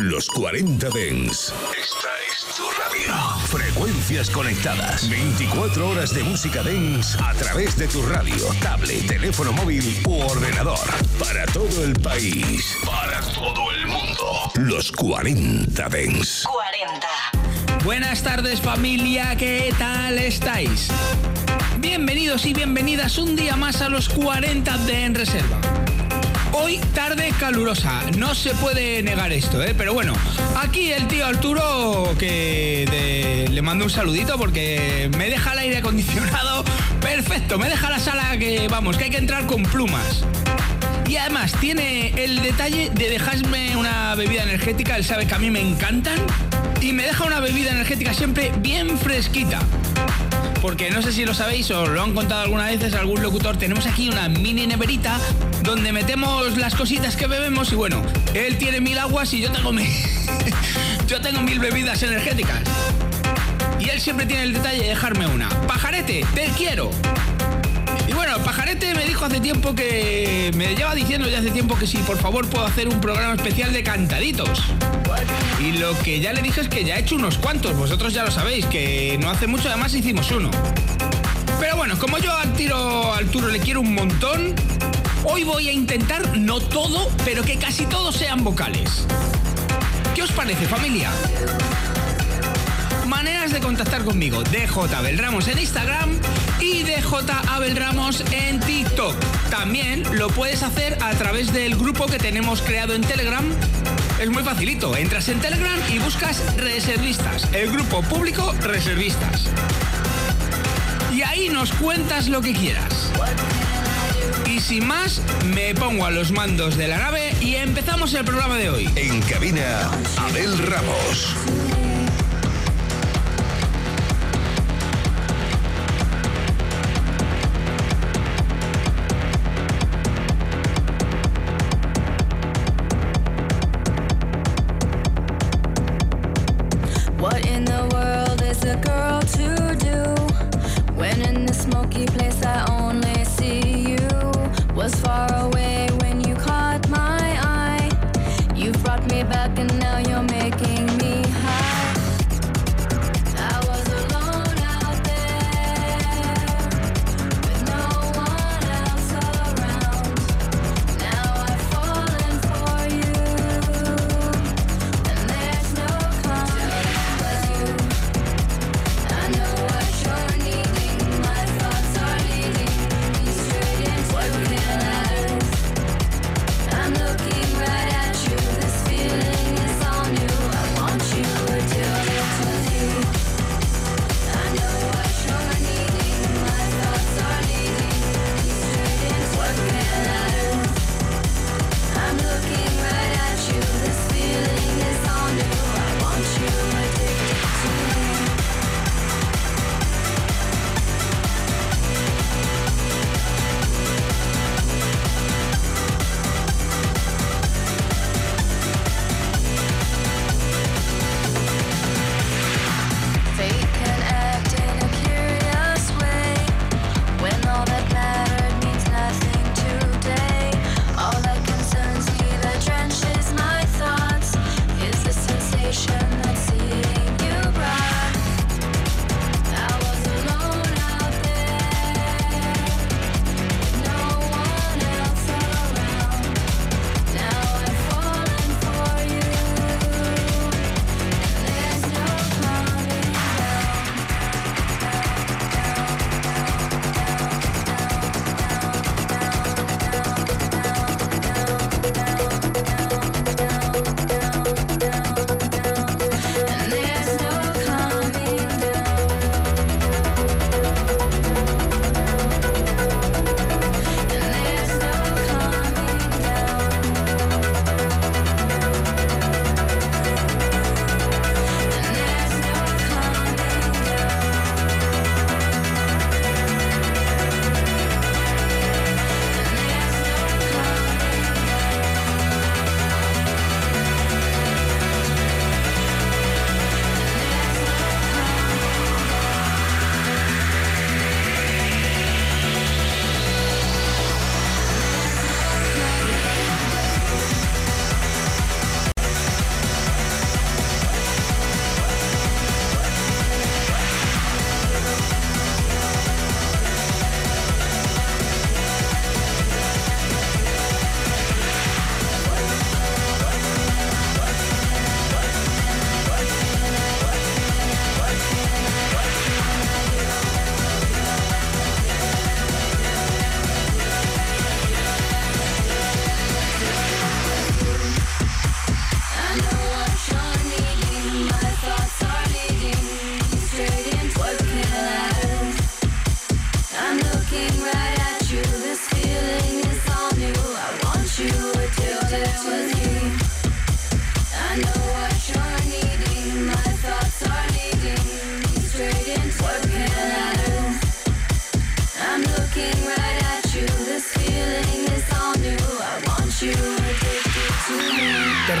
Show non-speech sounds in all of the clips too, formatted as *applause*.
Los 40 Dens. Esta es tu radio. Frecuencias conectadas. 24 horas de música Dens a través de tu radio, tablet, teléfono móvil u ordenador. Para todo el país. Para todo el mundo. Los 40 Dens. 40. Buenas tardes familia, ¿qué tal estáis? Bienvenidos y bienvenidas un día más a los 40 de En Reserva. Hoy tarde calurosa, no se puede negar esto, ¿eh? pero bueno, aquí el tío Arturo que le mando un saludito porque me deja el aire acondicionado perfecto, me deja la sala que vamos, que hay que entrar con plumas. Y además tiene el detalle de dejarme una bebida energética, él sabe que a mí me encantan, y me deja una bebida energética siempre bien fresquita porque no sé si lo sabéis o lo han contado alguna vez algún locutor, tenemos aquí una mini neverita donde metemos las cositas que bebemos y bueno, él tiene mil aguas y yo tengo mil, *laughs* yo tengo mil bebidas energéticas. Y él siempre tiene el detalle de dejarme una. Pajarete, te quiero. Pajarete me dijo hace tiempo que. Me lleva diciendo ya hace tiempo que si por favor puedo hacer un programa especial de cantaditos. Y lo que ya le dije es que ya he hecho unos cuantos, vosotros ya lo sabéis, que no hace mucho además hicimos uno. Pero bueno, como yo al tiro al turo le quiero un montón, hoy voy a intentar, no todo, pero que casi todos sean vocales. ¿Qué os parece, familia? Maneras de contactar conmigo, DJ Abel en Instagram y DJ Abel Ramos en TikTok. También lo puedes hacer a través del grupo que tenemos creado en Telegram. Es muy facilito, entras en Telegram y buscas reservistas, el grupo público reservistas. Y ahí nos cuentas lo que quieras. Y sin más, me pongo a los mandos de la nave y empezamos el programa de hoy. En cabina, Abel Ramos.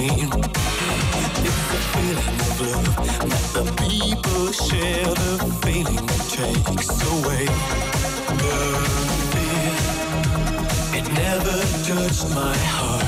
It's feeling the people share, the feeling takes away the fear. It never touched my heart.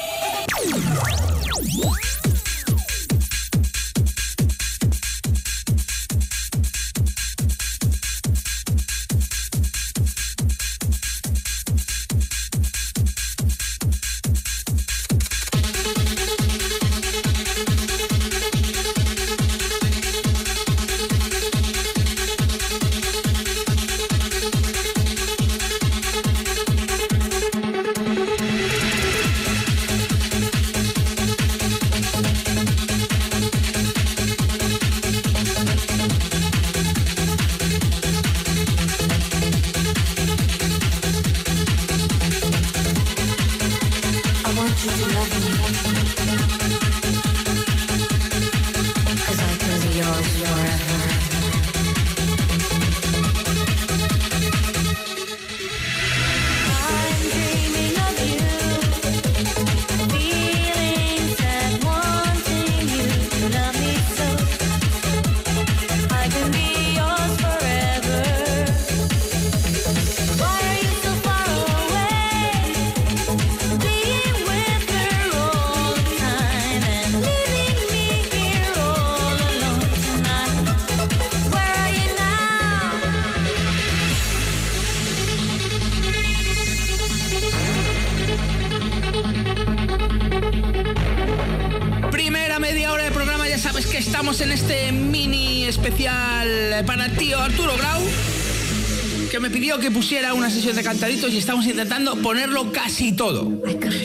Que pusiera una sesión de cantaditos y estamos intentando ponerlo casi todo.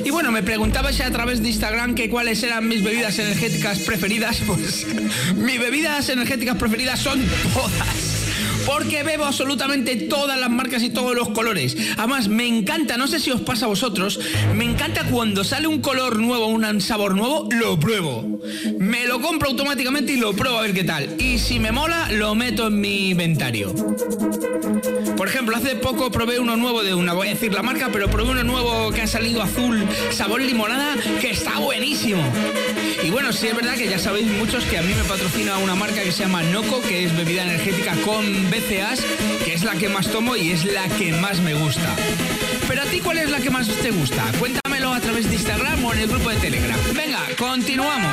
Y bueno, me preguntabais a través de Instagram que cuáles eran mis bebidas energéticas preferidas. *laughs* Pues mis bebidas energéticas preferidas son todas porque bebo absolutamente todas las marcas y todos los colores. Además, me encanta, no sé si os pasa a vosotros, me encanta cuando sale un color nuevo, un sabor nuevo, lo pruebo. Me lo compro automáticamente y lo pruebo a ver qué tal. Y si me mola, lo meto en mi inventario. Por ejemplo, hace poco probé uno nuevo de una, voy a decir la marca, pero probé uno nuevo que ha salido azul, sabor limonada, que está buenísimo. Y bueno, sí es verdad que ya sabéis muchos que a mí me patrocina una marca que se llama Noco, que es bebida energética con BCAs, que es la que más tomo y es la que más me gusta. Pero a ti, ¿cuál es la que más te gusta? Cuéntamelo a través de Instagram o en el grupo de Telegram. Venga, continuamos.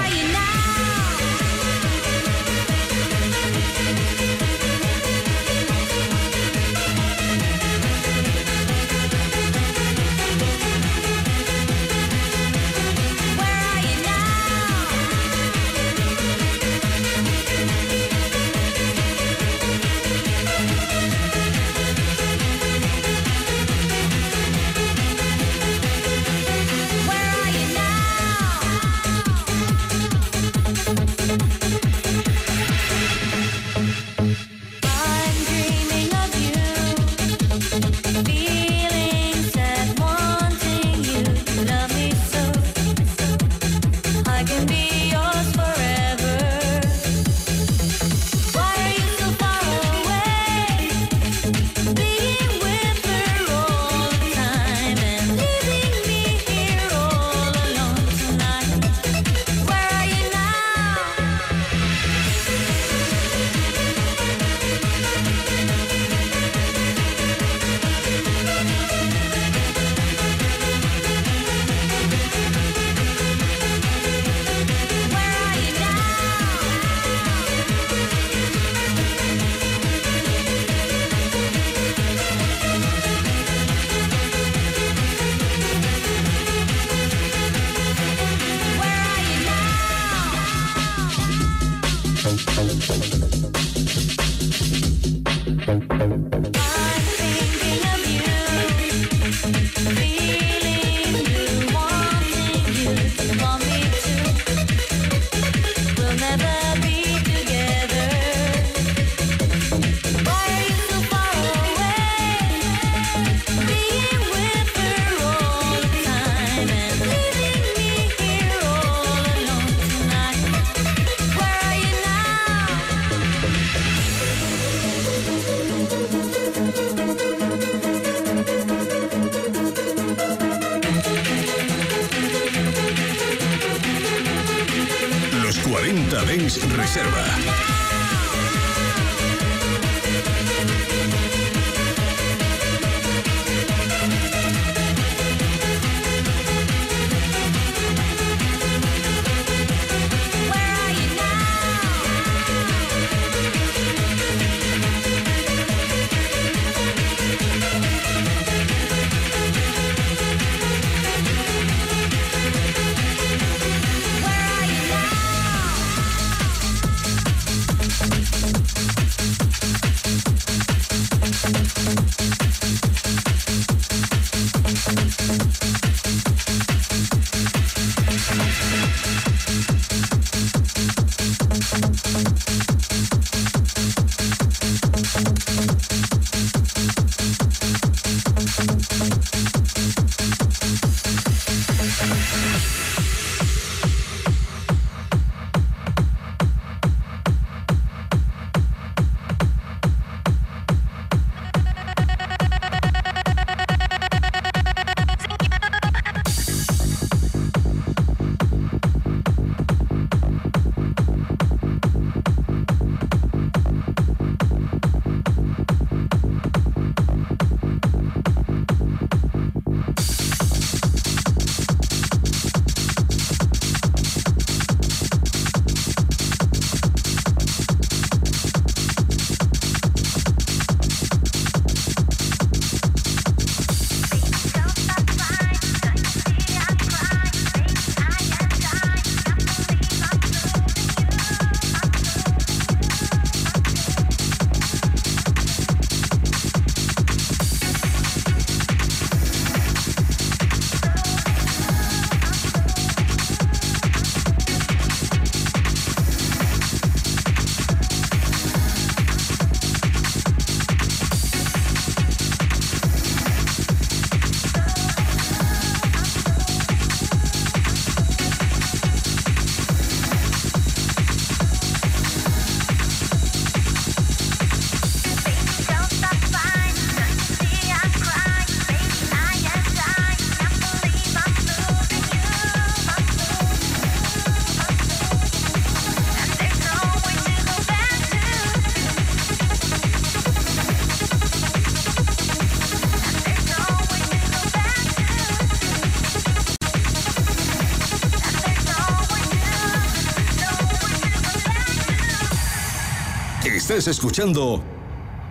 Estás escuchando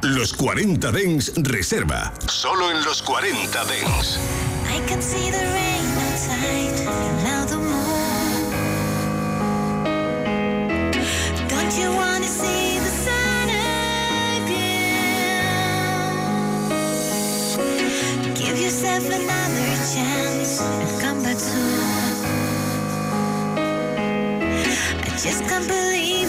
Los 40 Dens Reserva. Solo en los 40 Dens. I can see the rain outside, now the moon. Don't you wanna see the sun again? Give yourself another chance and come back soon. I just can't believe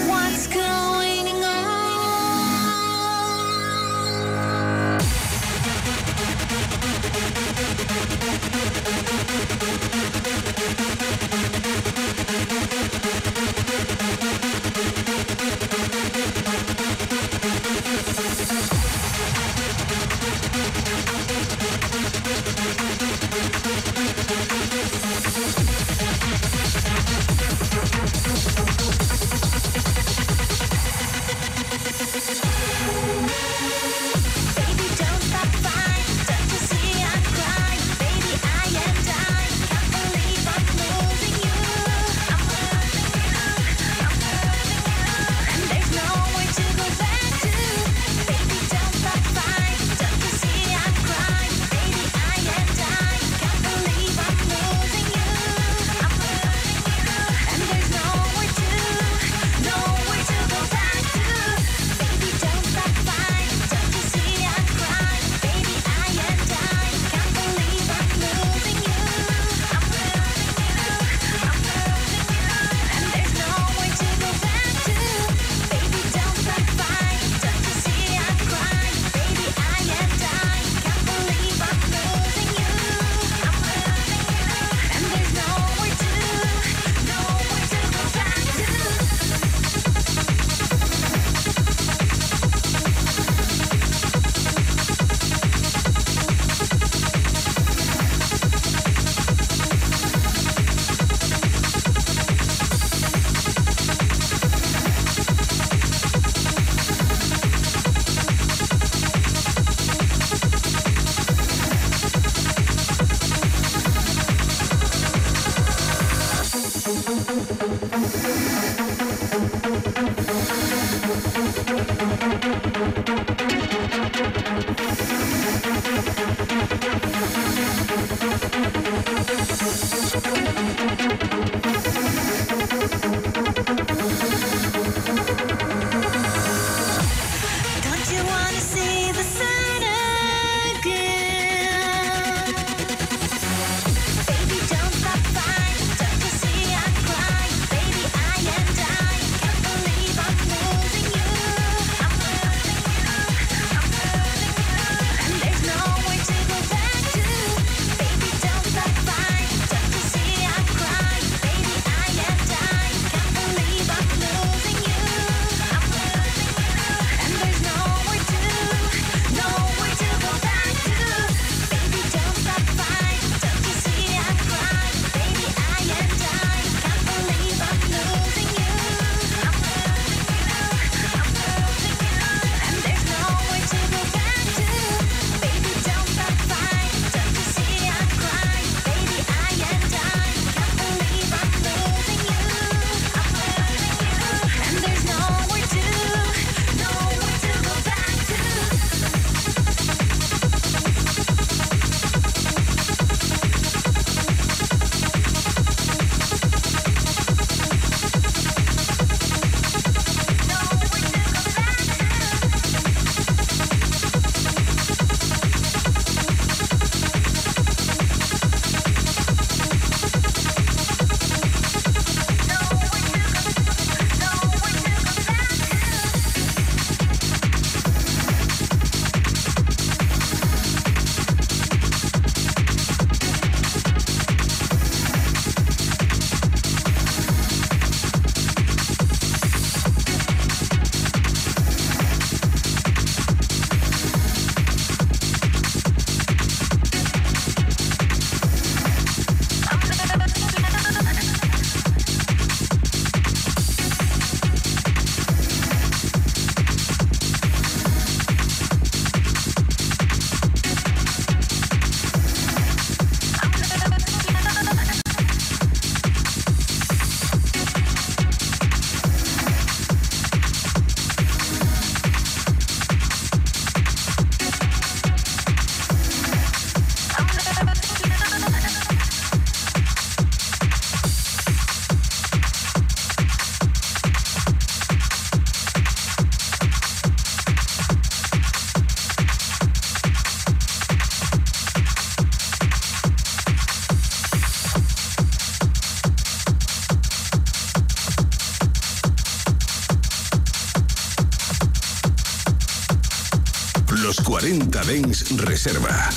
Reserva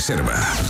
Reserva.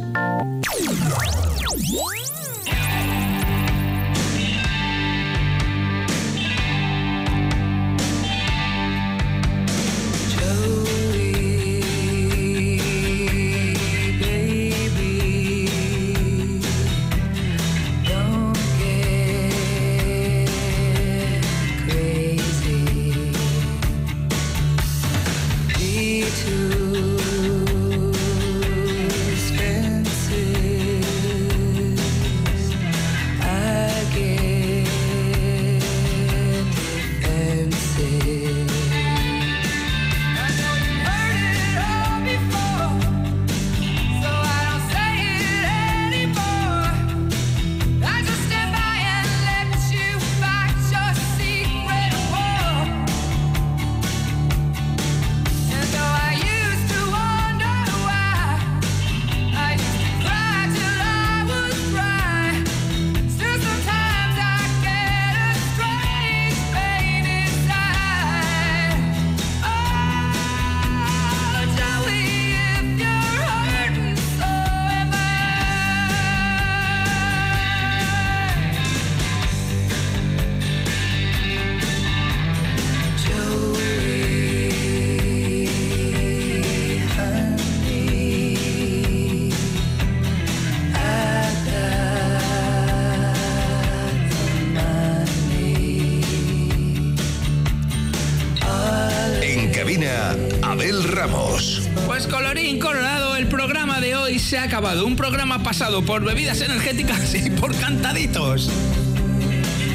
Acabado. Un programa pasado por bebidas energéticas *laughs* y por cantaditos.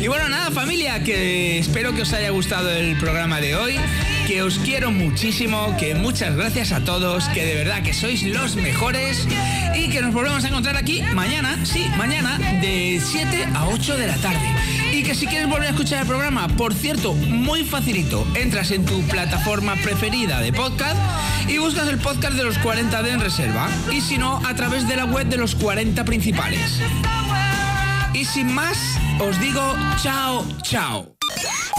Y bueno, nada familia, que espero que os haya gustado el programa de hoy, que os quiero muchísimo, que muchas gracias a todos, que de verdad que sois los mejores y que nos volvemos a encontrar aquí mañana, sí, mañana de 7 a 8 de la tarde. Y que si quieres volver a escuchar el programa, por cierto, muy facilito, entras en tu plataforma preferida de podcast y buscas el podcast de los 40D en reserva. Y si no, a través de la web de los 40 principales. Y sin más, os digo chao, chao.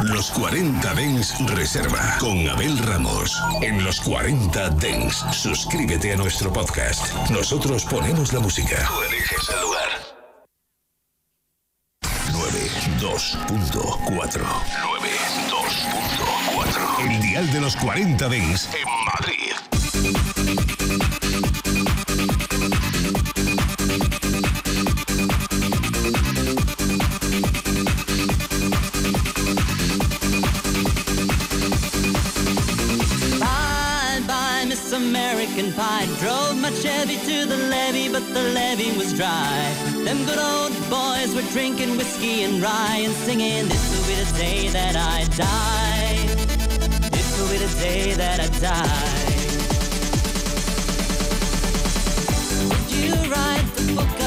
Los 40 Dens Reserva con Abel Ramos. En los 40 Dens, suscríbete a nuestro podcast. Nosotros ponemos la música. Tú eliges el lugar. 92.4 92.4 El dial de los 40 Dens en Madrid. My Chevy to the levee, but the levee was dry. Them good old boys were drinking whiskey and rye and singing, This will be the day that I die. This will be the day that I die. Did you write the book?